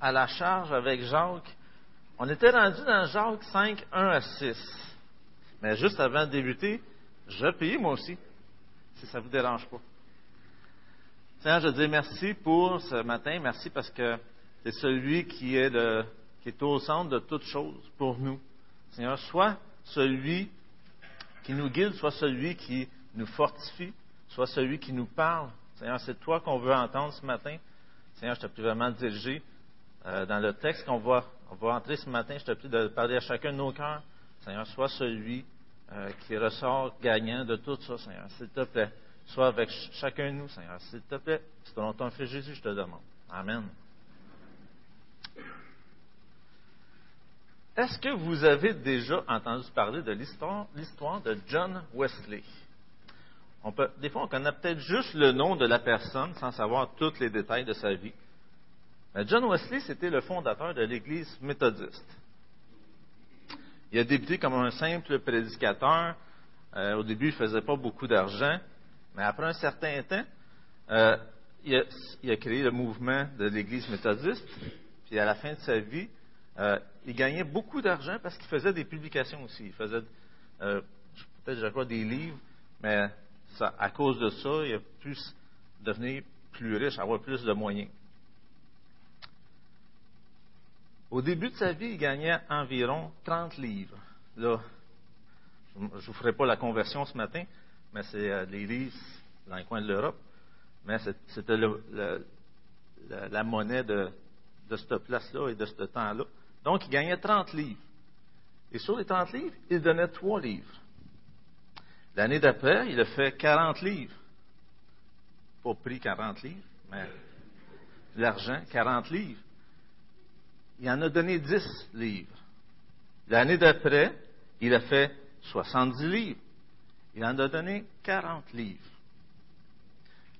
À la charge avec Jacques. On était rendu dans Jacques 5, 1 à 6. Mais juste avant de débuter, je paye moi aussi, si ça ne vous dérange pas. Seigneur, je dis merci pour ce matin. Merci parce que c'est celui qui est, le, qui est au centre de toutes choses pour nous. Seigneur, soit celui qui nous guide, soit celui qui nous fortifie, soit celui qui nous parle. Seigneur, c'est toi qu'on veut entendre ce matin. Seigneur, je te prie vraiment de diriger euh, dans le texte qu'on va, entrer ce matin. Je te prie de parler à chacun de nos cœurs. Seigneur, sois celui euh, qui ressort gagnant de tout ça, Seigneur. S'il te plaît, sois avec chacun de nous, Seigneur. S'il te plaît, c'est dans ton Fils Jésus, je te demande. Amen. Est-ce que vous avez déjà entendu parler de l'histoire, de John Wesley? Des fois, on connaît peut-être juste le nom de la personne sans savoir tous les détails de sa vie. John Wesley, c'était le fondateur de l'Église méthodiste. Il a débuté comme un simple prédicateur. Euh, au début, il ne faisait pas beaucoup d'argent, mais après un certain temps, euh, il, a, créé le mouvement de l'Église méthodiste. Puis à la fin de sa vie, euh, il gagnait beaucoup d'argent parce qu'il faisait des publications aussi. Il faisait peut-être, je crois, des livres, mais à cause de ça, il a pu devenir plus riche, avoir plus de moyens. Au début de sa vie, il gagnait environ 30 livres. Là, je ne vous ferai pas la conversion ce matin, mais c'est euh, les livres dans le coin de l'Europe. Mais c'était la, monnaie de, de cette place-là et de ce temps-là. Donc, il gagnait 30 livres. Et sur les 30 livres, il donnait 3 livres. L'année d'après, il a fait 40 livres. Pas pris 40 livres, mais l'argent, 40 livres. Il en a donné 10 livres. L'année d'après, il a fait 70 livres. Il en a donné 40 livres.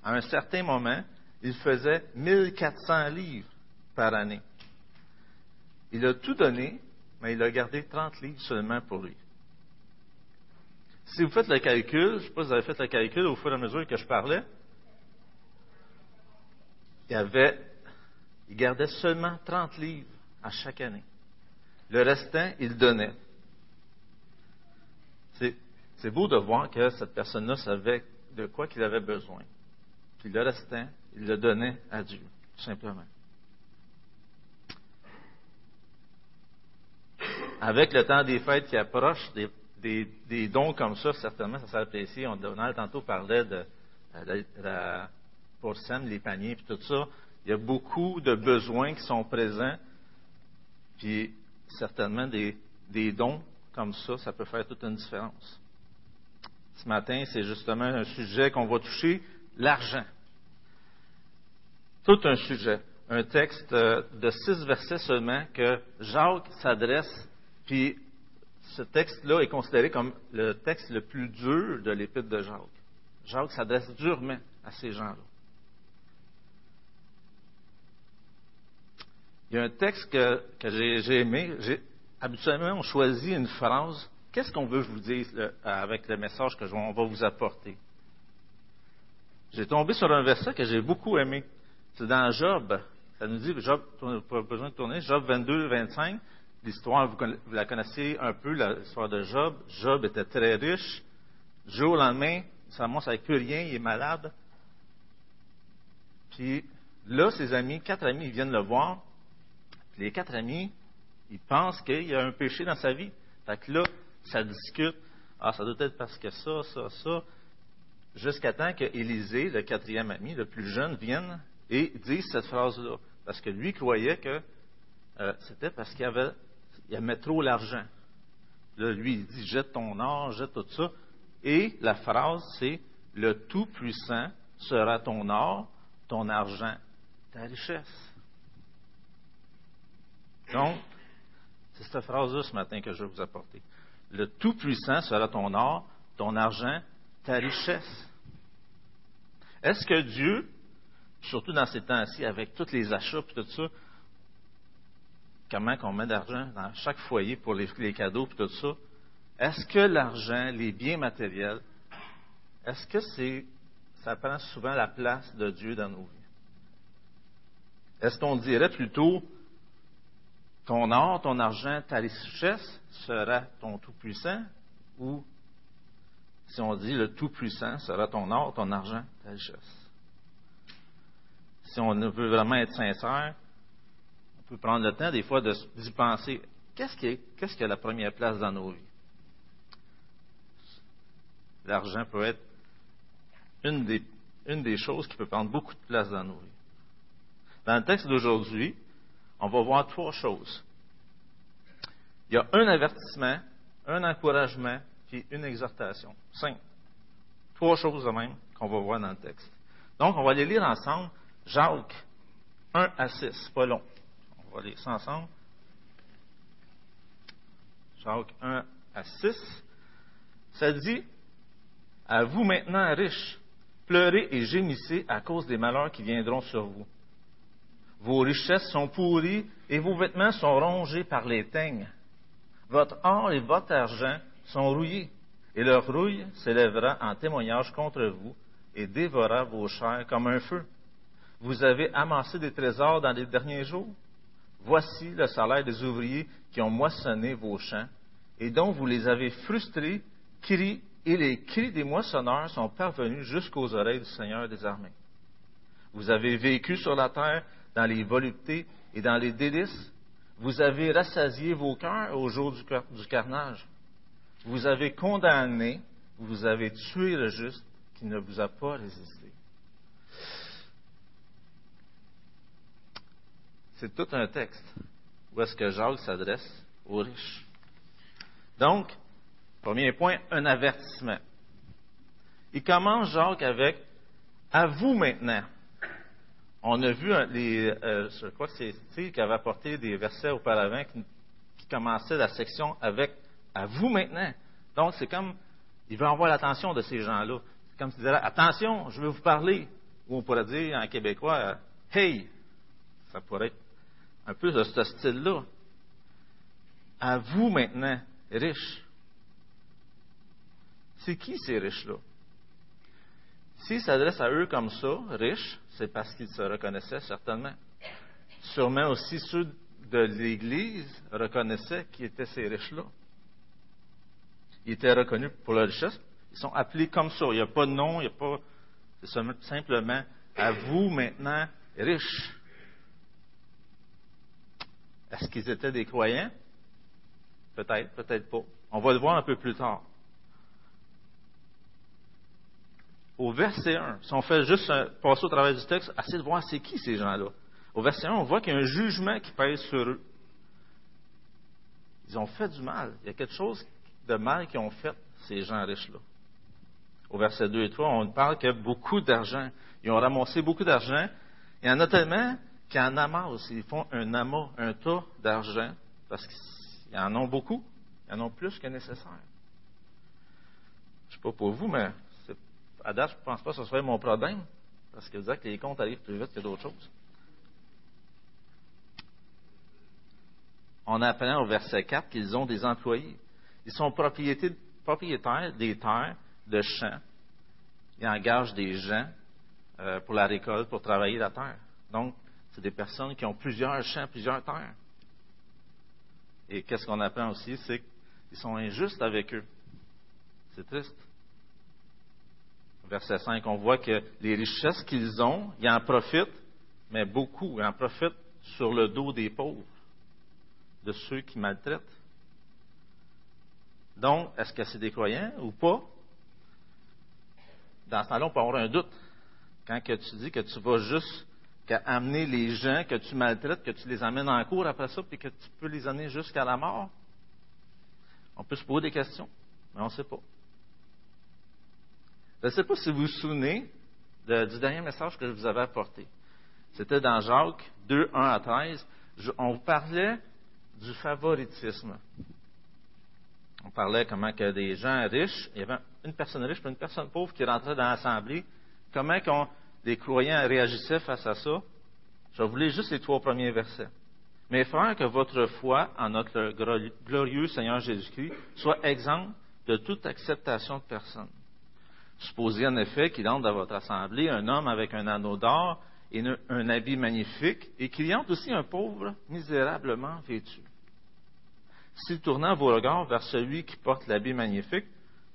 À un certain moment, il faisait 1400 livres par année. Il a tout donné, mais il a gardé 30 livres seulement pour lui. Si vous faites le calcul, je ne sais pas si vous avez fait le calcul au fur et à mesure que je parlais, il, avait, il gardait seulement 30 livres à chaque année. Le restant, il donnait. C'est beau de voir que cette personne-là savait de quoi qu'il avait besoin. Puis le restant, il le donnait à Dieu, tout simplement. avec le temps des fêtes qui approche, des, dons comme ça, certainement, ça s'apprécie. On, Donald tantôt parlait de, la porcelaine, les paniers, puis tout ça. Il y a beaucoup de besoins qui sont présents, puis certainement des, des dons comme ça, ça peut faire toute une différence. Ce matin, c'est justement un sujet qu'on va toucher, l'argent. Tout un sujet. Un texte euh, de six versets seulement que Jacques s'adresse puis ce texte-là est considéré comme le texte le plus dur de l'épître de Jacques. Jacques s'adresse durement à ces gens-là. Il y a un texte que, j'ai aimé. Habituellement, on choisit une phrase. Qu'est-ce qu'on veut vous dise avec le message que on va vous apporter? J'ai tombé sur un verset que j'ai beaucoup aimé. C'est dans Job. Ça nous dit, Job, pas besoin de tourner, Job 22, 25 l'histoire, vous, la connaissez un peu, l'histoire de Job. Job était très riche. Jour au lendemain, ça commence avec plus rien, il est malade. Puis là, ses amis, quatre amis, ils viennent le voir. les quatre amis, ils pensent qu'il y a un péché dans sa vie. Fait que là, ça discute. Ah, ça doit être parce que ça, ça, ça. Jusqu'à temps que Élisée, le quatrième ami, le plus jeune, vienne et dise cette phrase-là. Parce que lui croyait que euh, c'était parce qu'il avait il aimait trop l'argent. Là, lui, il dit jette ton or, jette tout ça. Et la phrase, c'est le Tout-Puissant sera ton or, ton argent, ta richesse. Donc, c'est cette phrase-là ce matin que je vais vous apporter. Le Tout-Puissant sera ton or, ton argent, ta richesse. Est-ce que Dieu, surtout dans ces temps-ci, avec tous les achats et tout ça, comment on met d'argent dans chaque foyer pour les, cadeaux et tout ça, est-ce que l'argent, les biens matériels, est-ce que c'est, ça prend souvent la place de Dieu dans nos vies? est-ce qu'on dirait plutôt ton or, ton argent, ta richesse sera ton Tout-Puissant? Ou si on dit le Tout-Puissant sera ton or, ton argent, ta richesse? Si on veut vraiment être sincère, prendre le temps des fois d'y penser. Qu'est-ce qui, est, qu'est-ce qui a la première place dans nos vies? L'argent peut être une des, une des choses qui peut prendre beaucoup de place dans nos vies. Dans le texte d'aujourd'hui, on va voir trois choses. Il y a un avertissement, un encouragement, puis une exhortation. Cinq. Trois choses de même qu'on va voir dans le texte. Donc, on va les lire ensemble. Jacques 1 à 6, pas long. On va lire ensemble. Jacques 1 à 6. Ça dit, à vous maintenant riches, pleurez et gémissez à cause des malheurs qui viendront sur vous. Vos richesses sont pourries et vos vêtements sont rongés par les teignes. Votre or et votre argent sont rouillés, et leur rouille s'élèvera en témoignage contre vous et dévorera vos chairs comme un feu. Vous avez amassé des trésors dans les derniers jours. Voici le salaire des ouvriers qui ont moissonné vos champs et dont vous les avez frustrés, cris, et les cris des moissonneurs sont parvenus jusqu'aux oreilles du Seigneur des armées. Vous avez vécu sur la terre dans les voluptés et dans les délices. Vous avez rassasié vos cœurs au jour du carnage. Vous avez condamné, vous avez tué le juste qui ne vous a pas résisté. C'est tout un texte où est-ce que Jacques s'adresse aux riches. Donc, premier point, un avertissement. Il commence Jacques avec À vous maintenant. On a vu, les, euh, je crois que c'est Steve qui avait apporté des versets auparavant qui, qui commençaient la section avec à vous maintenant. Donc, c'est comme, il veut avoir l'attention de ces gens-là. C'est comme s'il disait, attention, je veux vous parler. Ou on pourrait dire en québécois, hey, ça pourrait être un peu de ce style-là. À vous maintenant, riches. C'est qui ces riches-là? S'il s'adresse à eux comme ça, riches, c'est parce qu'ils se reconnaissaient certainement. Sûrement aussi ceux de l'Église reconnaissaient qui étaient ces riches-là. Ils étaient reconnus pour leur richesse. Ils sont appelés comme ça. Il n'y a pas de nom, il n'y a pas. C'est simplement à vous maintenant riches. Est-ce qu'ils étaient des croyants? Peut-être, peut-être pas. On va le voir un peu plus tard. au verset 1, si on fait juste passer au travers du texte, essayer de voir c'est qui ces gens-là. Au verset 1, on voit qu'il y a un jugement qui pèse sur eux. Ils ont fait du mal. Il y a quelque chose de mal qu'ils ont fait, ces gens riches-là. Au verset 2 et 3, on parle a beaucoup d'argent. Ils ont ramassé beaucoup d'argent. Il y en a tellement qu'ils en amassent. Ils font un amas, un tas d'argent, parce qu'ils en ont beaucoup. Ils en ont plus que nécessaire. Je ne sais pas pour vous, mais à date, je ne pense pas que ce soit mon problème, parce que vous que les comptes arrivent plus vite que d'autres choses. On apprend au verset 4 qu'ils ont des employés. Ils sont propriétaires des terres, de champs. Ils engagent des gens euh, pour la récolte, pour travailler la terre. Donc, c'est des personnes qui ont plusieurs champs, plusieurs terres. Et qu'est-ce qu'on apprend aussi, c'est qu'ils sont injustes avec eux. C'est triste verset 5, on voit que les richesses qu'ils ont, ils en profitent, mais beaucoup, en profitent sur le dos des pauvres, de ceux qui maltraitent. Donc, est-ce que c'est des croyants ou pas? Dans ce temps-là, on peut avoir un doute. Quand que tu dis que tu vas juste amener les gens que tu maltraites, que tu les amènes en cours après ça, puis que tu peux les amener jusqu'à la mort, on peut se poser des questions, mais on ne sait pas. Je ne sais pas si vous vous souvenez du dernier message que je vous avais apporté. C'était dans Jacques 2, 1 à 13. on parlait du favoritisme. On parlait comment que des gens riches, il y avait une personne riche et une personne pauvre qui rentrait dans l'assemblée. Comment qu'on, les croyants réagissaient face à ça. Je voulais juste les trois premiers versets. Mais frères, que votre foi en notre glorieux Seigneur Jésus-Christ soit exempte de toute acceptation de personne. Supposez en effet qu'il entre dans votre assemblée un homme avec un anneau d'or et un habit magnifique, et qu'il y entre aussi un pauvre misérablement vêtu. Si tournant vos regards vers celui qui porte l'habit magnifique,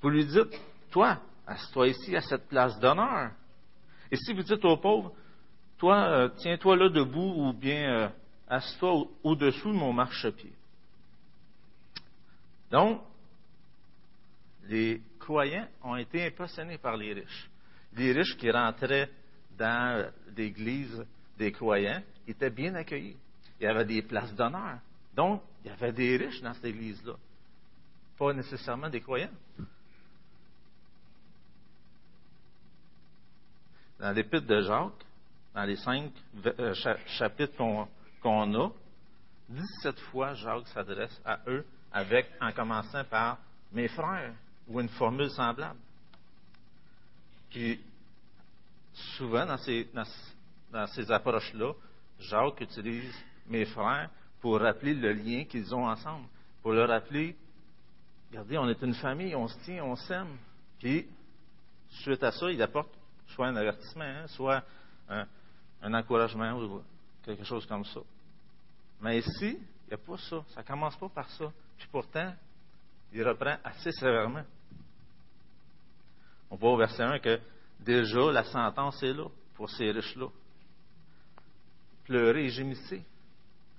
vous lui dites, toi, assieds-toi ici à cette place d'honneur. Et si vous dites au pauvre, toi, euh, tiens-toi là debout ou bien euh, assieds-toi au-dessous de mon marchepied. Donc, les croyants ont été impressionnés par les riches. Les riches qui rentraient dans l'église des croyants étaient bien accueillis. Il y avait des places d'honneur. Donc, il y avait des riches dans cette église-là. Pas nécessairement des croyants. Dans l'épître de Jacques, dans les cinq euh, chapitres qu'on a, 17 fois Jacques s'adresse à eux avec, en commençant par mes frères, ou une formule semblable. Puis, souvent, dans ces, dans ces approches-là, Jacques utilise mes frères pour rappeler le lien qu'ils ont ensemble, pour leur rappeler, regardez, on est une famille, on se tient, on s'aime. Puis, suite à ça, il apporte soit un avertissement, hein, soit un, un, encouragement ou quelque chose comme ça. Mais ici, il n'y a pas ça. Ça ne commence pas par ça. Puis pourtant, il reprend assez sévèrement. On voit au verset 1 que déjà la sentence est là pour ces riches-là. Pleurez et gémissez,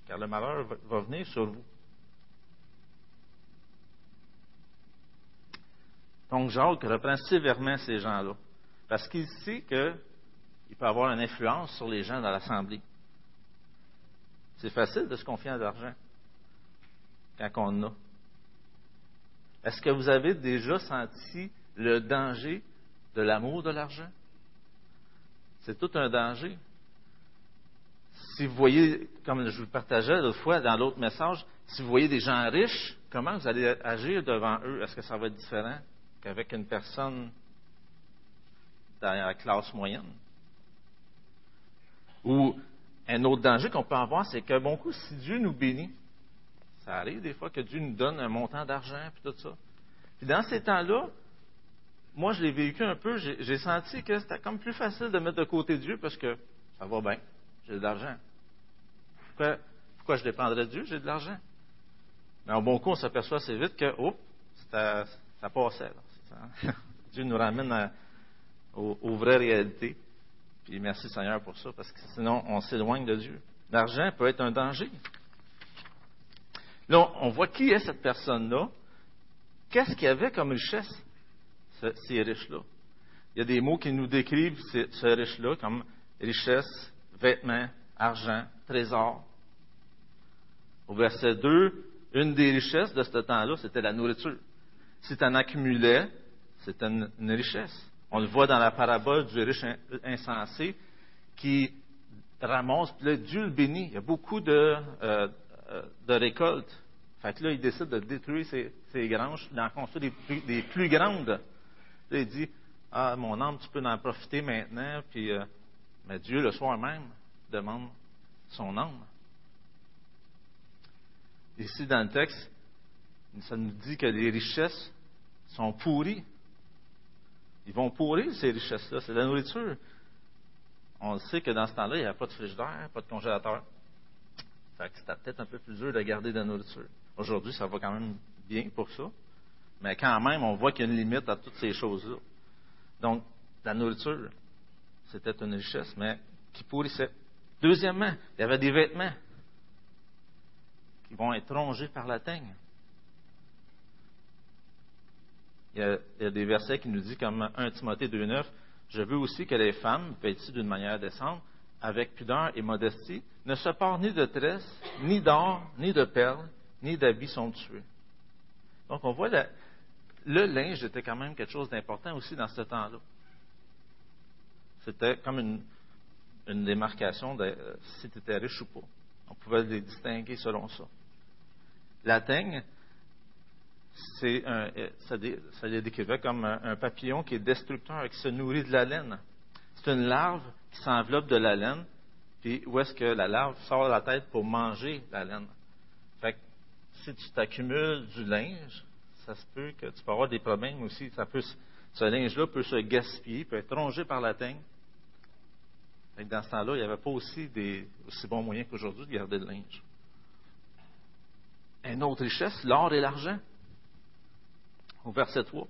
car le malheur va venir sur vous. Donc Jacques reprend sévèrement ces gens-là, parce qu'il sait qu'il peut avoir une influence sur les gens dans l'Assemblée. C'est facile de se confier à l'argent quand on en a. Est-ce que vous avez déjà senti le danger de l'amour de l'argent? C'est tout un danger. Si vous voyez, comme je vous partageais l'autre fois dans l'autre message, si vous voyez des gens riches, comment vous allez agir devant eux? Est-ce que ça va être différent qu'avec une personne dans la classe moyenne? Ou un autre danger qu'on peut avoir, c'est que bon coup, si Dieu nous bénit, ça arrive des fois que Dieu nous donne un montant d'argent, puis tout ça. Puis dans ces temps-là, moi, je l'ai vécu un peu, j'ai senti que c'était comme plus facile de mettre de côté Dieu parce que ça va bien, j'ai de l'argent. Pourquoi, pourquoi je dépendrais de Dieu? J'ai de l'argent. Mais en bon coup, on s'aperçoit assez vite que, oups, ça passait. Dieu nous ramène aux, vraies réalités. Puis merci Seigneur pour ça, parce que sinon, on s'éloigne de Dieu. L'argent peut être un danger. Là, on voit qui est cette personne-là. Qu'est-ce qu'il y avait comme richesse, ces riches-là? Il y a des mots qui nous décrivent ce riche-là comme richesse, vêtements, argent, trésor. Au verset 2, une des richesses de ce temps-là, c'était la nourriture. Si tu en accumulais, c'était une, richesse. On le voit dans la parabole du riche insensé qui ramasse, là, Dieu le bénit. Il y a beaucoup de, euh, euh, de récolte. Fait que là, il décide de détruire ses, granges, d'en construire des plus, grandes. Là, il dit Ah, mon âme, tu peux en profiter maintenant. Puis, euh, mais Dieu, le soir même, demande son âme. Ici, dans le texte, ça nous dit que les richesses sont pourries. Ils vont pourrir ces richesses-là. C'est la nourriture. On sait que dans ce temps-là, il n'y a pas de frigidaire, pas de congélateur c'était peut-être un peu plus dur de garder de la nourriture. Aujourd'hui, ça va quand même bien pour ça. Mais quand même, on voit qu'il y a une limite à toutes ces choses-là. Donc, la nourriture, c'était une richesse, mais qui pourrissait. Deuxièmement, il y avait des vêtements qui vont être rongés par la teigne. Il y, a, des versets qui nous disent, comme 1 Timothée 2.9, je veux aussi que les femmes, vêtues d'une manière décente, avec pudeur et modestie, ne se portent ni de tresses, ni d'or, ni de perles, ni d'habits somptueux. Donc, on voit le linge était quand même quelque chose d'important aussi dans ce temps-là. C'était comme une, démarcation de euh, si tu étais riche ou pas. On pouvait les distinguer selon ça. La teigne, c'est un, euh, ça, ça le décrivait comme un papillon qui est destructeur, qui se nourrit de la laine. C'est une larve qui s'enveloppe de la laine, puis où est-ce que la larve sort la tête pour manger la laine? Fait que si tu t'accumules du linge, ça se peut que tu peux avoir des problèmes aussi. Ça peut, ce linge-là peut se gaspiller, peut être rongé par la teigne. dans ce temps-là, il n'y avait pas aussi des aussi bons moyens qu'aujourd'hui de garder le linge. Une autre richesse, l'or et l'argent. Au verset 3.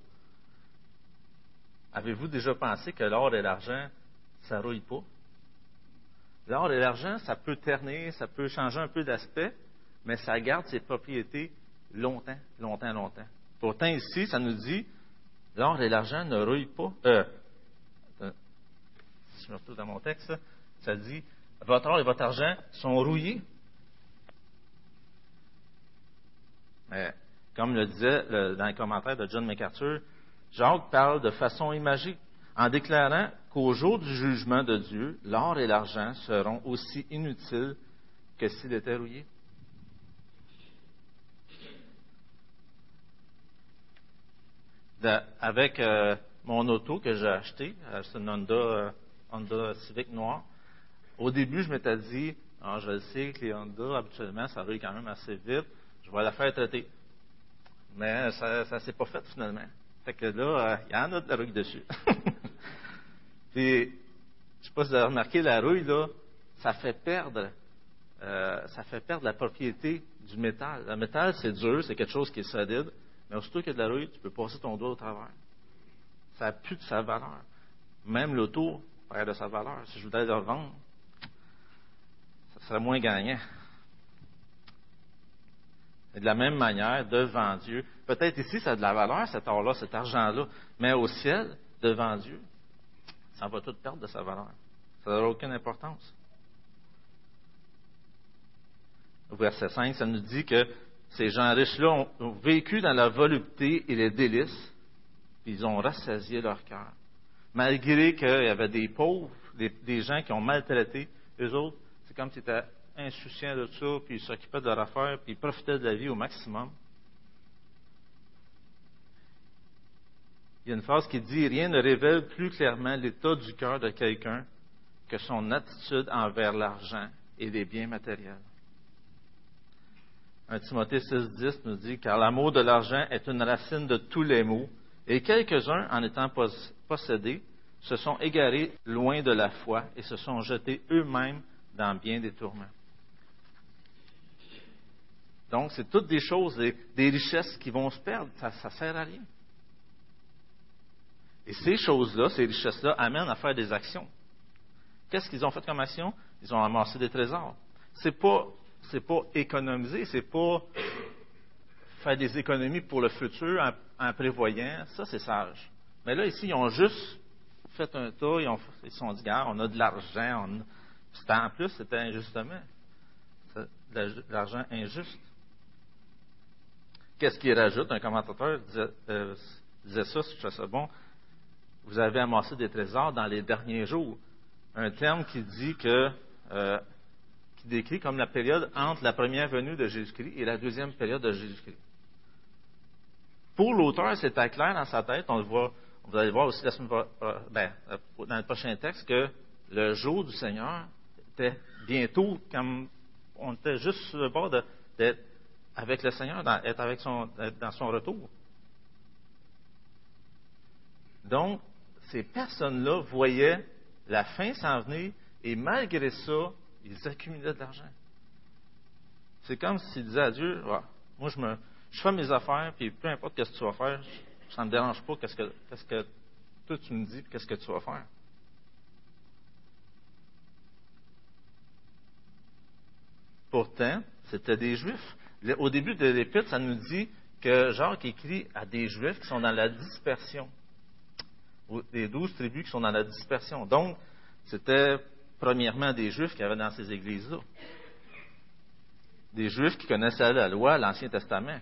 Avez-vous déjà pensé que l'or et l'argent, ça ne rouille pas? L'or et l'argent, ça peut ternir, ça peut changer un peu d'aspect, mais ça garde ses propriétés longtemps, longtemps, longtemps. Pourtant, ici, ça nous dit, l'or et l'argent ne rouillent pas. Euh, si je me retrouve dans mon texte, ça dit, votre or et votre argent sont rouillés. Mais, comme le disait dans les commentaires de John MacArthur, Jacques parle de façon imagée en déclarant qu'au jour du jugement de Dieu, l'or et l'argent seront aussi inutiles que s'il était rouillé. avec euh, mon auto que j'ai acheté, euh, c'est une Honda, euh, Honda, Civic noir, au début, je m'étais dit, ah, je sais que les Honda, habituellement, ça rouille quand même assez vite, je vais la faire traiter. Mais ça ne s'est pas fait finalement. Fait que là, il y en a de la rouille dessus. Puis, je ne sais pas si vous avez remarqué, la rouille, là, ça fait perdre, euh, ça fait perdre la propriété du métal. Le métal, c'est dur, c'est quelque chose qui est solide, mais aussitôt qu'il y a de la rouille, tu peux passer ton doigt au travers. Ça n'a plus de sa valeur. Même l'auto perd de sa valeur. Si je voulais le revendre, ça serait moins gagnant. Et de la même manière, devant Dieu, peut-être ici, ça a de la valeur, cet or-là, cet argent-là, mais au ciel, devant Dieu, ça va tout perdre de sa valeur. Ça n'aura aucune importance. Verset 5, ça nous dit que ces gens riches-là ont, vécu dans la volupté et les délices, puis ils ont rassasié leur cœur. Malgré qu'il y avait des pauvres, des, gens qui ont maltraité, eux autres, c'est comme s'ils étaient insouciants de ça, puis ils s'occupaient de leur affaire, puis ils profitaient de la vie au maximum. Il y a une phrase qui dit Rien ne révèle plus clairement l'état du cœur de quelqu'un que son attitude envers l'argent et les biens matériels. 1 Timothée 6,10 nous dit Car l'amour de l'argent est une racine de tous les maux, et quelques-uns, en étant possédés, se sont égarés loin de la foi et se sont jetés eux-mêmes dans bien des tourments. Donc, c'est toutes des choses, des, richesses qui vont se perdre. Ça ne sert à rien. Et ces choses-là, ces richesses-là, amènent à faire des actions. Qu'est-ce qu'ils ont fait comme action? Ils ont amassé des trésors. C'est pas, c'est pas économiser, c'est pas faire des économies pour le futur en, prévoyant. Ça, c'est sage. Mais là, ici, ils ont juste fait un tas, ils, ont, ils sont dit, on a de l'argent. C'était en plus, c'était injustement. De l'argent injuste. Qu'est-ce qu'il rajoute? Un commentateur disait, euh, ça, je ça bon vous avez amassé des trésors dans les derniers jours. Un terme qui dit que, euh, qui décrit comme la période entre la première venue de Jésus-Christ et la deuxième période de Jésus-Christ. Pour l'auteur, c'était clair dans sa tête. On le voit, vous allez voir aussi la semaine, euh, ben, dans le prochain texte que le jour du Seigneur était bientôt, comme on était juste sur le bord d'être avec le Seigneur, d'être avec son, dans son retour. Donc, ces personnes-là voyaient la fin s'en venir et malgré ça, ils accumulaient de l'argent. C'est comme s'ils disaient à Dieu, moi je, me, je fais mes affaires, puis peu importe ce que tu vas faire, ça ne me dérange pas qu'est-ce que, que toi tu me dis, qu'est-ce que tu vas faire. Pourtant, c'était des Juifs. Au début de l'Épître, ça nous dit que Jacques écrit à des Juifs qui sont dans la dispersion les douze tribus qui sont dans la dispersion. Donc, c'était premièrement des Juifs qui avaient dans ces églises-là. Des Juifs qui connaissaient la loi, l'Ancien Testament.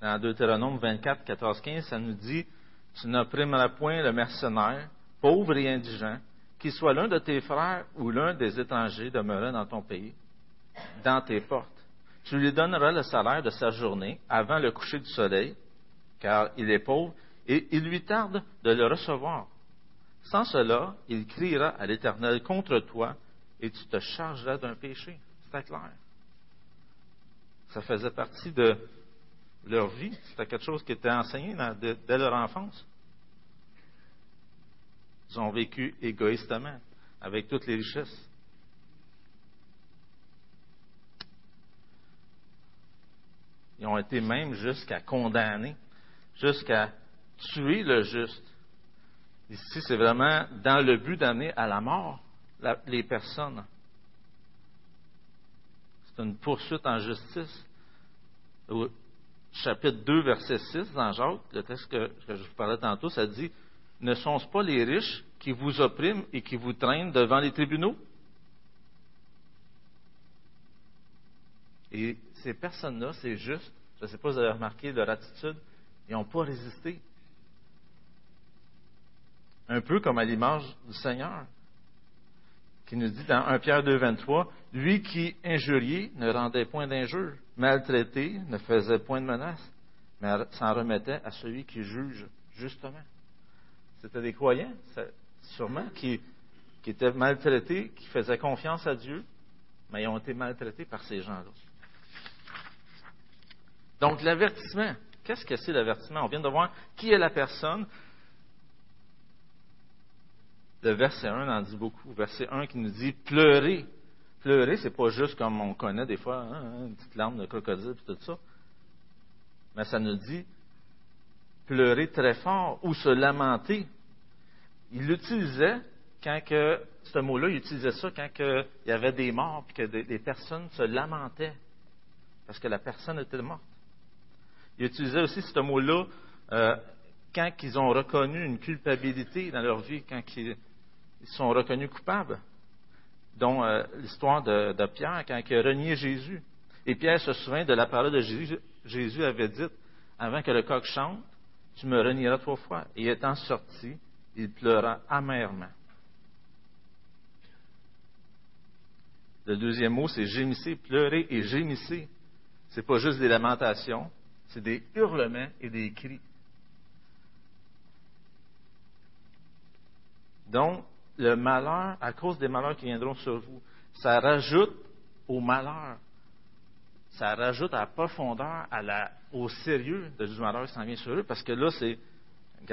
Dans Deutéronome 24, 14, 15, ça nous dit Tu n'opprimeras point le mercenaire, pauvre et indigent, qu'il soit l'un de tes frères ou l'un des étrangers demeurant dans ton pays, dans tes portes. Tu lui donneras le salaire de sa journée avant le coucher du soleil, car il est pauvre, et il lui tarde de le recevoir. Sans cela, il criera à l'Éternel contre toi, et tu te chargeras d'un péché. C'était clair. Ça faisait partie de leur vie. C'était quelque chose qui était enseigné dès leur enfance. Ils ont vécu égoïstement, avec toutes les richesses. Ils ont été même jusqu'à condamner, jusqu'à tuer le juste. Ici, c'est vraiment dans le but d'amener à la mort les personnes. C'est une poursuite en justice. Au chapitre 2, verset 6 dans Jacques, le texte que, je vous parlais tantôt, ça dit Ne sont-ce pas les riches qui vous oppriment et qui vous traînent devant les tribunaux Et ces personnes-là, c'est juste, je ne sais pas si vous avez remarqué leur attitude, ils n'ont pas résisté. Un peu comme à l'image du Seigneur, qui nous dit dans 1 Pierre 2, 23, Lui qui injuriait ne rendait point d'injure, maltraité ne faisait point de menace, mais s'en remettait à celui qui juge justement. C'était des croyants, sûrement, qui, qui étaient maltraités, qui faisaient confiance à Dieu, mais ils ont été maltraités par ces gens-là. Donc, l'avertissement. Qu'est-ce que c'est l'avertissement? On vient de voir qui est la personne. Le verset 1 en dit beaucoup. Verset 1 qui nous dit pleurer. Pleurer, c'est pas juste comme on connaît des fois, hein, une petite larme de crocodile et tout ça. Mais ça nous dit pleurer très fort ou se lamenter. Il l'utilisait quand que, ce mot-là, il utilisait ça quand il y avait des morts et que des, personnes se lamentaient parce que la personne était morte. Il utilisait aussi ce mot-là euh, quand ils ont reconnu une culpabilité dans leur vie, quand ils, sont reconnus coupables, dont euh, l'histoire de, Pierre, quand il a renié Jésus. Et Pierre se souvient de la parole de Jésus. Jésus avait dit, avant que le coq chante, tu me renieras trois fois. Et étant sorti, il pleura amèrement. Le deuxième mot, c'est gémissez, pleurer et gémissez. Ce n'est pas juste des lamentations, c'est des hurlements et des cris. Donc, le malheur, à cause des malheurs qui viendront sur vous, ça rajoute au malheur. Ça rajoute à la profondeur, au sérieux de du malheur qui s'en vient sur eux, parce que là, c'est. Il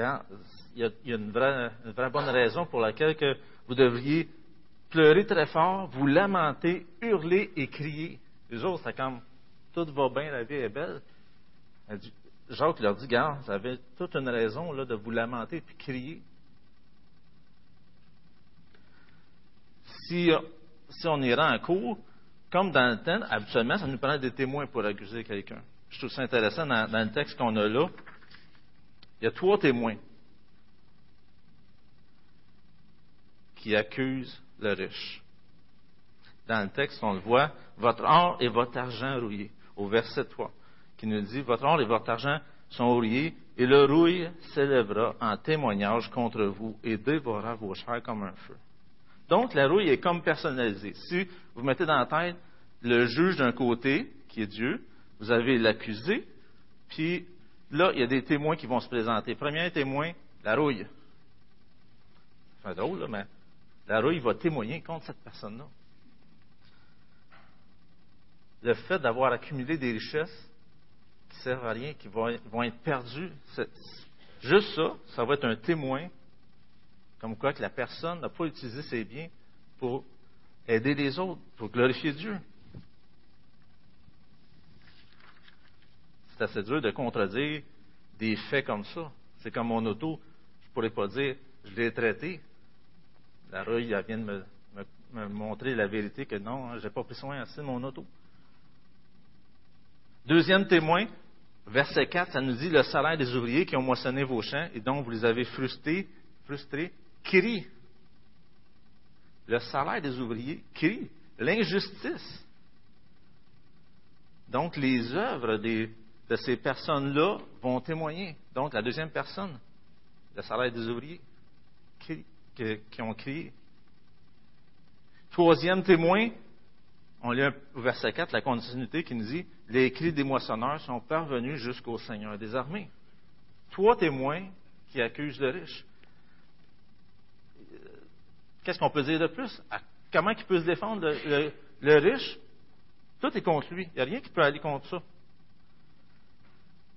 y a, une, vraie, bonne raison pour laquelle que vous devriez pleurer très fort, vous lamenter, hurler et crier. Les autres, c'est comme tout va bien, la vie est belle. Jacques leur dit, garde, vous avez toute une raison là, de vous lamenter et crier. Si, si on ira en cours, comme dans le temps, habituellement, ça nous prend des témoins pour accuser quelqu'un. Je trouve ça intéressant dans, dans le texte qu'on a là. Il y a trois témoins qui accusent le riche. Dans le texte, on le voit, votre or et votre argent rouillé, au verset 3 qui nous dit, Votre or et votre argent sont rouillés, et le rouille s'élèvera en témoignage contre vous et dévorera vos chairs comme un feu. Donc, la rouille est comme personnalisée. Si vous mettez dans la tête le juge d'un côté, qui est Dieu, vous avez l'accusé, puis là, il y a des témoins qui vont se présenter. Premier témoin, la rouille. C'est drôle, là, mais la rouille va témoigner contre cette personne-là. Le fait d'avoir accumulé des richesses qui servent à rien, qui vont, être perdus. Juste ça, ça va être un témoin comme quoi que la personne n'a pas utilisé ses biens pour aider les autres, pour glorifier Dieu. C'est assez dur de contredire des faits comme ça. C'est comme mon auto, je ne pourrais pas dire je l'ai traité. La rue, vient de me, montrer la vérité que non, hein, je n'ai pas pris soin assez de mon auto. Deuxième témoin, verset 4, ça nous dit le salaire des ouvriers qui ont moissonné vos champs et dont vous les avez frustrés, frustrés crie. Le salaire des ouvriers crie. L'injustice. Donc, les œuvres de ces personnes-là vont témoigner. Donc, la deuxième personne, le salaire des ouvriers qui, qui ont crié. Troisième témoin, on lit au verset 4 la continuité qui nous dit Les cris des moissonneurs sont parvenus jusqu'au Seigneur des armées. Trois témoins qui accusent le riche. Qu'est-ce qu'on peut dire de plus? Comment il peut se défendre le, riche? Tout est contre lui. Il n'y a rien qui peut aller contre ça.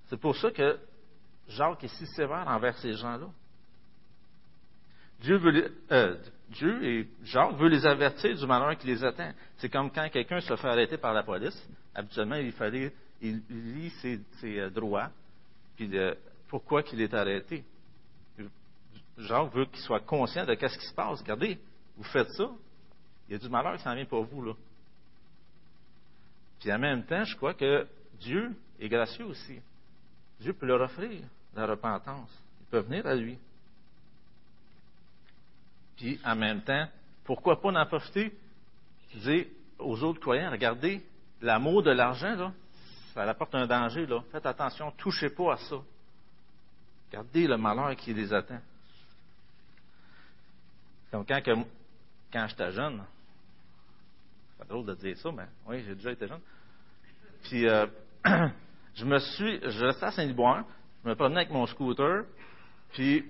C'est pour ça que Jacques est si sévère envers ces gens-là. Dieu, veut euh, Dieu et Jacques veut les avertir du malheur qui les attend. C'est comme quand quelqu'un se fait arrêter par la police. Habituellement, il fallait, il lit ses, euh, droits, puis pourquoi qu'il est arrêté. Jacques veut qu'il soit conscient de ce qui se passe. Regardez, vous faites ça, il y a du malheur qui s'en vient pour vous là. Puis en même temps, je crois que Dieu est gracieux aussi. Dieu peut leur offrir la repentance. Ils peuvent venir à lui. Puis en même temps, pourquoi pas en profiter? Dire aux autres croyants, regardez, l'amour de l'argent, là, ça apporte un danger, là. Faites attention, touchez pas à ça. Regardez le malheur qui les attend. Comme quand, quand j'étais jeune, c'est drôle de dire ça, mais oui, j'ai déjà été jeune. Puis, euh, je me suis, je restais à Saint-Liboire, je me promenais avec mon scooter, puis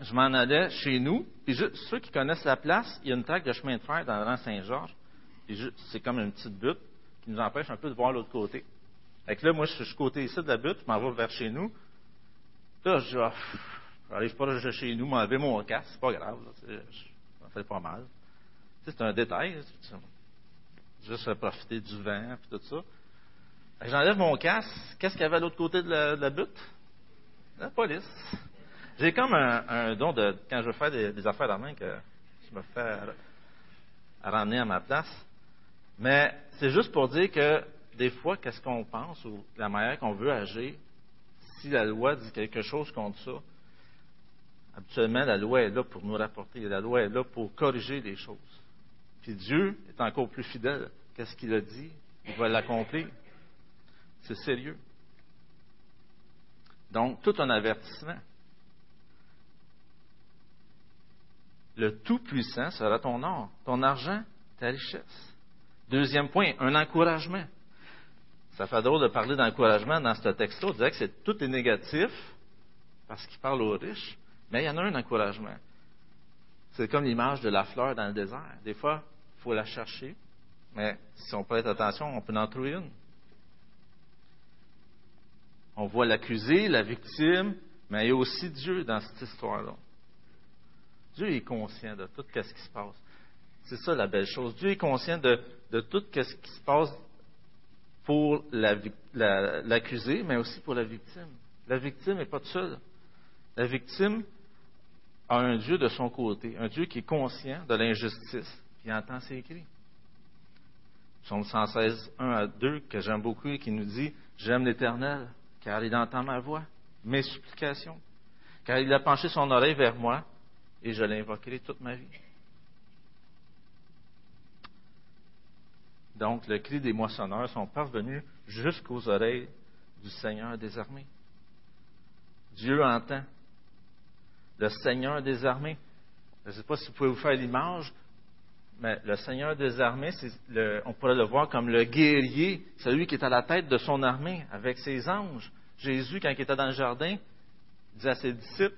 je m'en allais chez nous. Puis ceux qui connaissent la place, il y a une traque de chemin de fer dans le rang Saint-Georges. c'est comme une petite butte qui nous empêche un peu de voir l'autre côté. Fait que là, moi, je suis côté ici de la butte, je m'en vais vers chez nous. Là, je dis, ah, j'arrive pas de chez nous, m'enlever mon casque, c'est pas grave, là, ça fait pas mal. c'est un détail, juste profiter du vent, puis tout ça. J'enlève mon casque. Qu'est-ce qu'il y avait à l'autre côté de la, butte? La police. J'ai comme un, don de, quand je fais des, des affaires main, que je me fais ramener à ma place. Mais c'est juste pour dire que des fois, qu'est-ce qu'on pense ou la manière qu'on veut agir, si la loi dit quelque chose contre ça, habituellement, la loi est là pour nous rapporter. La loi est là pour corriger les choses. Puis Dieu est encore plus fidèle. Qu'est-ce qu'il a dit? Il va l'accomplir. C'est sérieux. Donc, tout un avertissement. Le Tout-Puissant sera ton or, ton argent, ta richesse. Deuxième point, un encouragement. Ça fait drôle de parler d'encouragement dans ce texte-là. On dirait que c'est, tout est négatif parce qu'il parle aux riches, mais il y en a un encouragement. C'est comme l'image de la fleur dans le désert. Des fois, il faut la chercher, mais si on prête attention, on peut en trouver une. On voit l'accusé, la victime, mais il y a aussi Dieu dans cette histoire-là. Dieu est conscient de tout ce qui se passe. C'est ça la belle chose. Dieu est conscient de, tout ce qui se passe pour l'accusé, mais aussi pour la victime. La victime n'est pas seule. La victime a un Dieu de son côté, un Dieu qui est conscient de l'injustice, qui entend ses cris. Psaume 116, 1 à 2, que j'aime beaucoup et qui nous dit J'aime l'Éternel, car il entend ma voix, mes supplications, car il a penché son oreille vers moi, et je l'invoquerai toute ma vie. Donc, le cri des moissonneurs sont parvenus jusqu'aux oreilles du Seigneur des armées. Dieu entend. Le Seigneur des armées. Je ne sais pas si vous pouvez vous faire l'image, mais le Seigneur des armées, on pourrait le voir comme le guerrier, celui qui est à la tête de son armée avec ses anges. Jésus, quand il était dans le jardin, dit à ses disciples,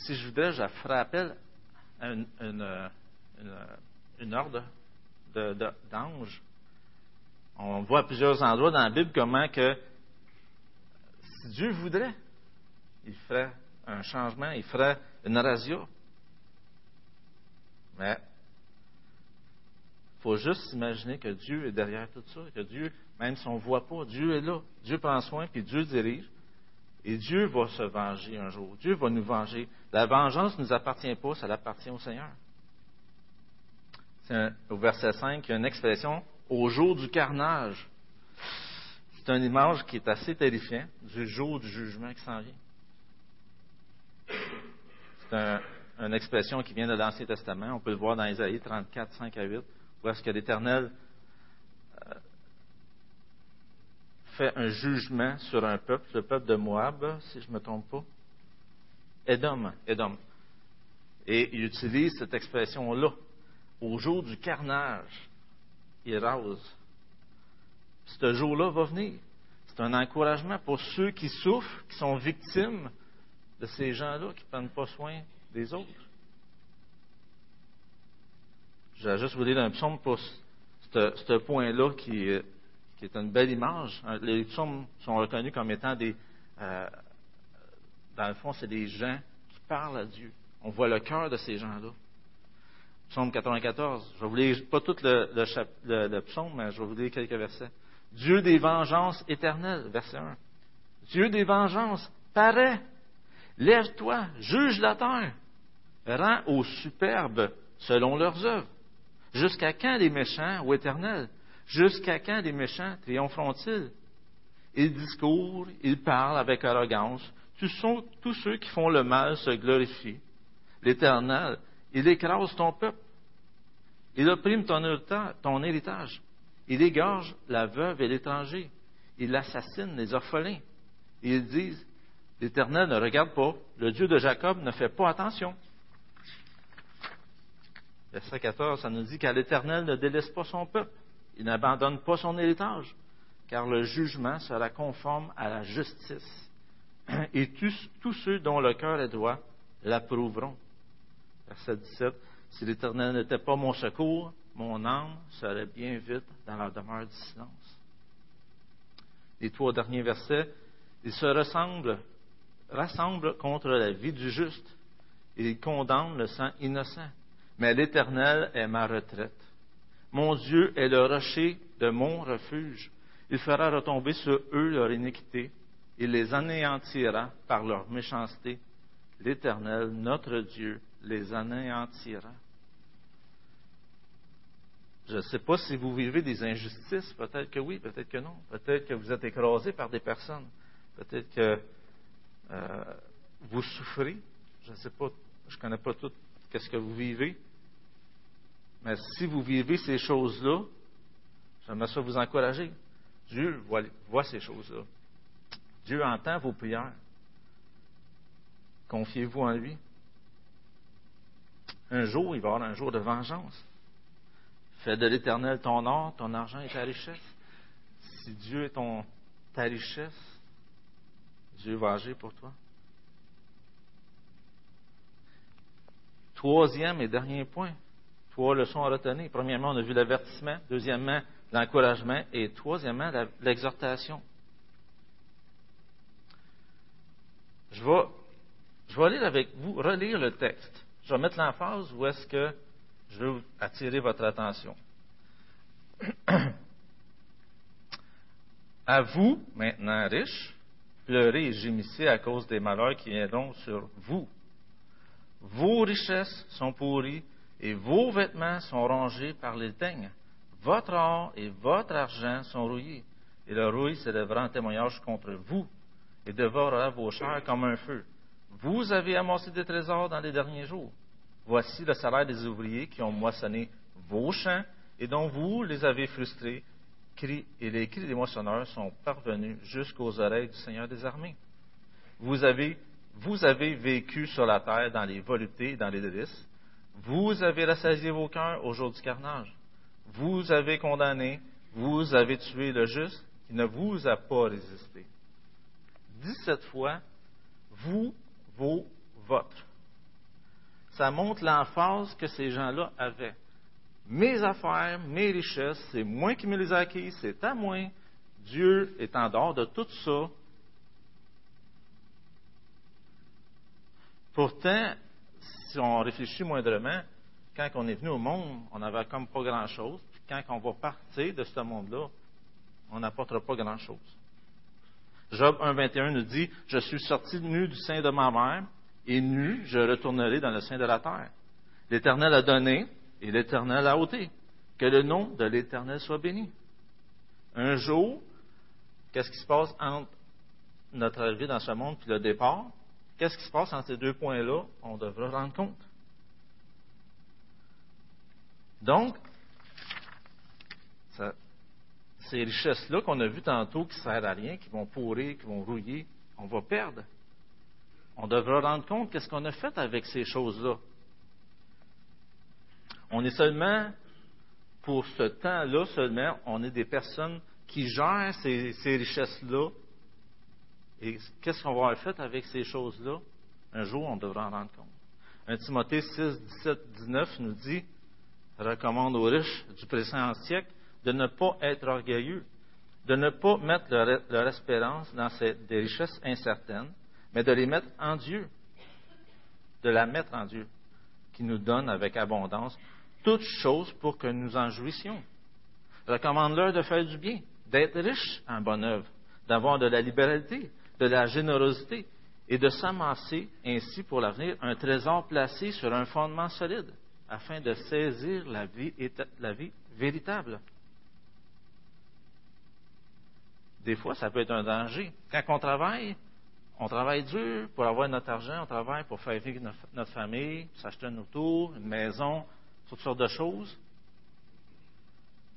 si je voudrais, je ferais appel à une, ordre d'anges. On voit à plusieurs endroits dans la Bible comment que si Dieu voudrait, il ferait un changement, il ferait une razzia. Mais faut juste imaginer que Dieu est derrière tout ça, que Dieu, même si on ne voit pas, Dieu est là. Dieu prend soin, puis Dieu dirige. Et Dieu va se venger un jour. Dieu va nous venger. La vengeance ne nous appartient pas, ça appartient au Seigneur. C'est au verset 5, il y a une expression au jour du carnage. C'est une image qui est assez terrifiante du jour du jugement qui s'en vient. C'est une expression qui vient de l'Ancien Testament. On peut le voir dans Isaïe 34, 5 à 8 où est-ce que l'Éternel euh, fait un jugement sur un peuple, le peuple de Moab, si je ne me trompe pas. Edom, Edom. Et il utilise cette expression-là. Au jour du carnage, il rase. Ce jour-là va venir. C'est un encouragement pour ceux qui souffrent, qui sont victimes de ces gens-là qui ne prennent pas soin des autres. Je vais juste vous dire un psaume pour ce, point-là qui, est une belle image. Les psaumes sont reconnus comme étant des. Euh, dans le fond, c'est des gens qui parlent à Dieu. On voit le cœur de ces gens-là. Psaume 94. Je vais vous lire pas tout le, psaume, mais je vais vous lire quelques versets. Dieu des vengeances éternelles, verset 1. Dieu des vengeances, paraît. Lève-toi, juge la terre. Rends aux superbes selon leurs œuvres. Jusqu'à quand les méchants, ô éternel? Jusqu'à quand les méchants triompheront-ils? Ils discourent, ils parlent avec arrogance. Tous, ceux qui font le mal se glorifient. L'Éternel, il écrase ton peuple. Il opprime ton héritage. Il égorge la veuve et l'étranger. Il assassine les orphelins. ils disent, l'Éternel ne regarde pas. Le Dieu de Jacob ne fait pas attention. Verset 14, ça nous dit qu'à l'Éternel ne délaisse pas son peuple. Il n'abandonne pas son héritage, car le jugement sera conforme à la justice. Et tous, ceux dont le cœur est droit l'approuveront. Verset 17, si l'Éternel n'était pas mon secours, mon âme serait bien vite dans la demeure du silence. Les trois derniers versets, ils se rassemblent contre la vie du juste et ils condamnent le sang innocent. Mais l'Éternel est ma retraite. Mon Dieu est le rocher de mon refuge. Il fera retomber sur eux leur iniquité. Il les anéantira par leur méchanceté. L'Éternel, notre Dieu, les anéantira. Je ne sais pas si vous vivez des injustices, peut-être que oui, peut-être que non. Peut-être que vous êtes écrasé par des personnes. Peut-être que euh, vous souffrez. Je ne sais pas, je ne connais pas tout ce que vous vivez. Mais si vous vivez ces choses-là, j'aimerais ça vous encourager. Dieu voit, ces choses-là. Dieu entend vos prières. Confiez-vous en lui. Un jour, il va y avoir un jour de vengeance. Fais de l'éternel ton or, ton argent et ta richesse. Si Dieu est ton, ta richesse, Dieu va agir pour toi. Troisième et dernier point. Trois leçons à retenir. Premièrement, on a vu l'avertissement. Deuxièmement, l'encouragement. Et troisièmement, l'exhortation. Je vais, je lire avec vous, relire le texte. Je vais mettre l'emphase où est-ce que je veux attirer votre attention. à vous, maintenant riches, pleurez et gémissez à cause des malheurs qui viendront sur vous. Vos richesses sont pourries et vos vêtements sont rongés par les teignes. Votre or et votre argent sont rouillés, et le rouille s'élèvera en témoignage contre vous et dévorera vos chairs comme un feu. Vous avez amassé des trésors dans les derniers jours. Voici le salaire des ouvriers qui ont moissonné vos champs et dont vous les avez frustrés. et les cris des moissonneurs sont parvenus jusqu'aux oreilles du Seigneur des armées. Vous avez, vous avez vécu sur la terre dans les voluptés et dans les délices. Vous avez rassasié vos cœurs au jour du carnage. Vous avez condamné, vous avez tué le juste qui ne vous a pas résisté. Dix-sept fois, vous, vos, votre ça montre l'emphase que ces gens-là avaient. Mes affaires, mes richesses, c'est moi qui me les ai acquises, c'est à moi. Dieu est en dehors de tout ça. Pourtant, si on réfléchit moindrement, quand on est venu au monde, on n'avait comme pas grand-chose. Quand on va partir de ce monde-là, on n'apportera pas grand-chose. Job 1.21 nous dit, Je suis sorti nu du sein de ma mère, et nu, je retournerai dans le sein de la terre. L'Éternel a donné et l'Éternel a ôté. Que le nom de l'Éternel soit béni. Un jour, qu'est-ce qui se passe entre notre arrivée dans ce monde et le départ? Qu'est-ce qui se passe entre ces deux points-là? On devra rendre compte. Donc, ces richesses-là qu'on a vues tantôt qui ne servent à rien, qui vont pourrir, qui vont rouiller, on va perdre on devra rendre compte qu'est-ce qu'on a fait avec ces choses-là. On est seulement, pour ce temps-là seulement, on est des personnes qui gèrent ces, richesses-là. Et qu'est-ce qu'on va avoir fait avec ces choses-là? Un jour, on devra en rendre compte. 1 Timothée 6, 17, 19 nous dit, recommande aux riches du présent siècle de ne pas être orgueilleux, de ne pas mettre leur, espérance dans des richesses incertaines, mais de les mettre en Dieu. de la mettre en Dieu, qui nous donne avec abondance toutes choses pour que nous en jouissions. Recommande-leur de faire du bien, d'être riche en bonne œuvre, d'avoir de la libéralité, de la générosité et de s'amasser ainsi pour l'avenir un trésor placé sur un fondement solide afin de saisir la vie, véritable. Des fois, ça peut être un danger. Quand on travaille, on travaille dur pour avoir notre argent, on travaille pour faire vivre notre, famille, s'acheter un auto, une maison, toutes sortes de choses.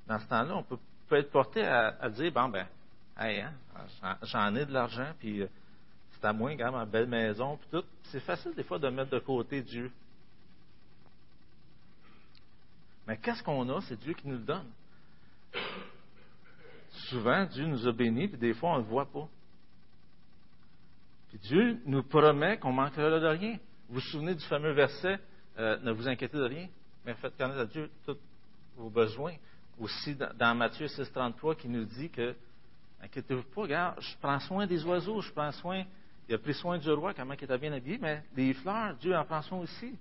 Dans ce temps-là, on peut, être porté à, dire, bon, ben, hey, hein, j'en ai de l'argent, puis euh, c'est à moi, regarde, ma belle maison, puis tout. C'est facile des fois de mettre de côté Dieu. Mais qu'est-ce qu'on a? C'est Dieu qui nous le donne. Souvent, Dieu nous a bénis, puis des fois, on ne le voit pas. Puis Dieu nous promet qu'on manquera de rien. Vous vous souvenez du fameux verset euh, Ne vous inquiétez de rien, mais faites connaître à Dieu tous vos besoins. Aussi, dans, Matthieu 6,33, qui nous dit que Inquiétez-vous pas, regarde, je prends soin des oiseaux, je prends soin, il a pris soin du roi, comment il était bien habillé, mais les fleurs, Dieu en prend soin aussi.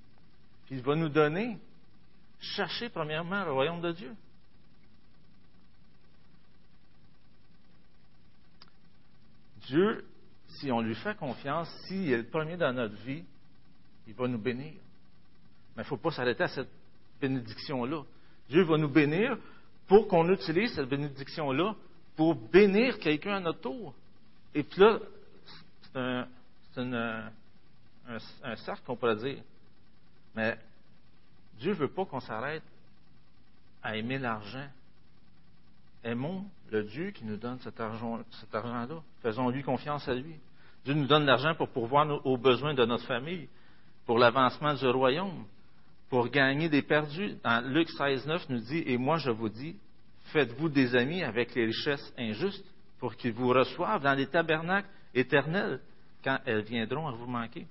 Puis il va nous donner. Cherchez premièrement le royaume de Dieu. Dieu, si on lui fait confiance, s'il est le premier dans notre vie, il va nous bénir. Mais il ne faut pas s'arrêter à cette bénédiction-là. Dieu va nous bénir pour qu'on utilise cette bénédiction-là pour bénir quelqu'un à notre tour. Et puis là, c'est un, un, cercle qu'on pourrait dire. Mais Dieu ne veut pas qu'on s'arrête à aimer l'argent. Aimons le Dieu qui nous donne cet argent-là. Faisons-lui confiance à lui. Dieu nous donne l'argent pour pourvoir aux besoins de notre famille, pour l'avancement du royaume, pour gagner des perdus. Luc 16, 9 nous dit, et moi je vous dis, faites-vous des amis avec les richesses injustes pour qu'ils vous reçoivent dans les tabernacles éternels quand elles viendront à vous manquer?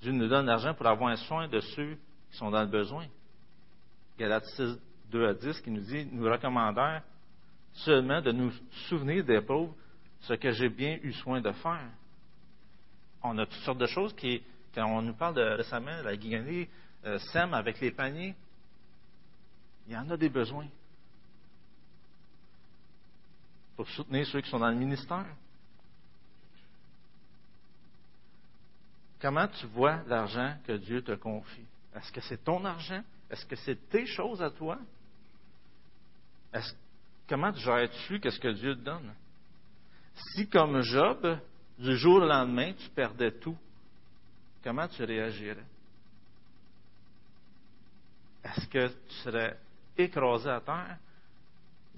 Dieu nous donne l'argent pour avoir soin de ceux qui sont dans le besoin. Galates 6, 2 à 10 qui nous dit, nous recommandons seulement de nous souvenir des pauvres, ce que j'ai bien eu soin de faire. On a toutes sortes de choses qui, quand on nous parle de récemment, la guignée euh, sème avec les paniers, il y en a des besoins. Pour soutenir ceux qui sont dans le ministère? Comment tu vois l'argent que Dieu te confie? Est-ce que c'est ton argent? Est-ce que c'est tes choses à toi? comment gères-tu qu'est-ce que Dieu te donne? Si, comme Job, du jour au lendemain, tu perdais tout, comment tu réagirais? Est-ce que tu serais écrasé à terre?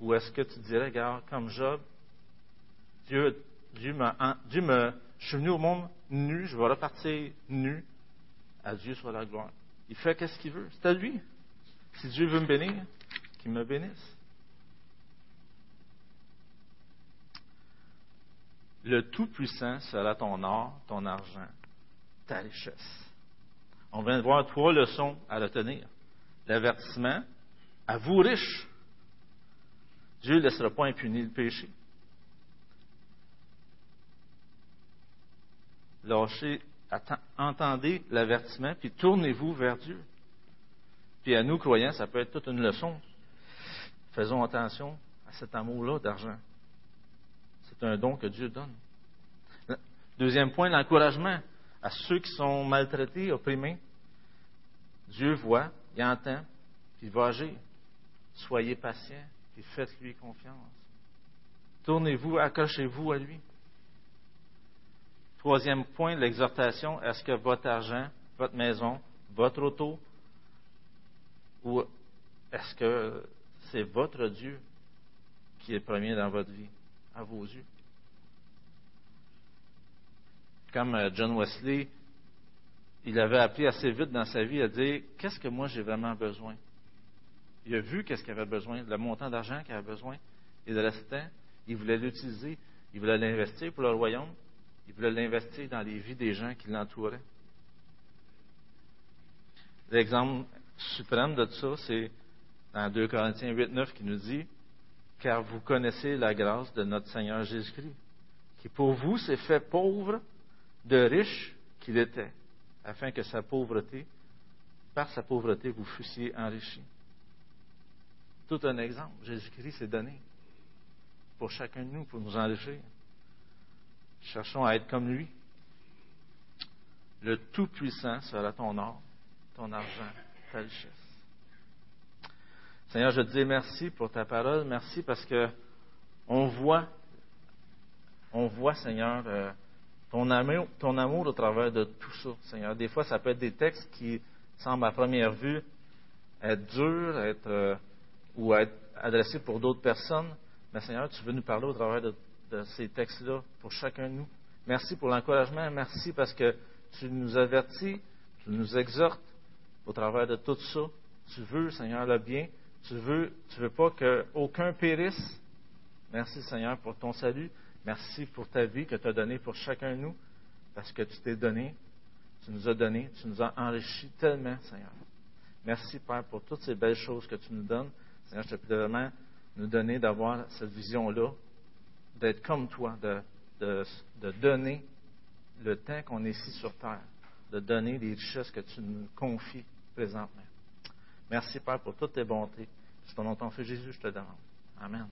Ou est-ce que tu dirais, regarde, comme Job, Dieu, Dieu, Dieu me, je suis venu au monde nu, je vais repartir nu, à Dieu soit la gloire. Il fait qu'est-ce qu'il veut. C'est à lui. Si Dieu veut me bénir, qu'il me bénisse. Le Tout-Puissant sera ton or, ton argent, ta richesse. On vient de voir trois leçons à retenir. L'avertissement, à vous riches. Dieu ne laissera pas impuni le péché. Lâchez entendez l'avertissement, puis tournez-vous vers Dieu. Puis à nous, croyants, ça peut être toute une leçon. Faisons attention à cet amour-là d'argent. C'est un don que Dieu donne. Deuxième point, l'encouragement à ceux qui sont maltraités, opprimés. Dieu voit, il entend, puis il va agir. Soyez patients, et faites-lui confiance. Tournez-vous, accrochez-vous à lui. Troisième point, l'exhortation, est-ce que votre argent, votre maison, votre auto, ou est-ce que c'est votre Dieu qui est premier dans votre vie, à vos yeux? Comme euh, John Wesley, il avait appris assez vite dans sa vie à dire Qu'est-ce que moi j'ai vraiment besoin? Il a vu qu'est-ce qu'il avait besoin, le montant d'argent qu'il avait besoin, et de il voulait l'utiliser, il voulait l'investir pour le royaume, il voulait l'investir dans les vies des gens qui l'entouraient. L'exemple suprême de ça, c'est dans 2 Corinthiens 8, 9 qui nous dit Car vous connaissez la grâce de notre Seigneur Jésus-Christ, qui pour vous s'est fait pauvre de riche qu'il était, afin que sa pauvreté, par sa pauvreté, vous fussiez enrichis. Tout un exemple. Jésus-Christ s'est donné pour chacun de nous, pour nous enrichir. Cherchons à être comme lui. Le Tout-Puissant sera ton or, ton argent, ta richesse. Seigneur, je te dis merci pour ta parole. Merci parce que on voit, on voit, Seigneur, euh, ton amour, ton amour au travers de tout ça, Seigneur. Des fois, ça peut être des textes qui semblent à première vue être durs, être, euh, ou être adressés pour d'autres personnes. Mais Seigneur, tu veux nous parler au travers de, ces textes-là pour chacun de nous. Merci pour l'encouragement. Merci parce que tu nous avertis, tu nous exhortes au travers de tout ça. Tu veux, Seigneur, le bien. Tu veux, tu veux pas qu'aucun périsse. Merci, Seigneur, pour ton salut. Merci pour ta vie que tu as donnée pour chacun de nous, parce que tu t'es donné, tu nous as donné, tu nous as enrichis tellement, Seigneur. Merci, Père, pour toutes ces belles choses que tu nous donnes. Seigneur, je te prie vraiment nous donner d'avoir cette vision-là, d'être comme toi, de, donner le temps qu'on est ici sur terre, de donner les richesses que tu nous confies présentement. Merci, Père, pour toutes tes bontés. C'est ton nom, ton Jésus, je te demande. Amen.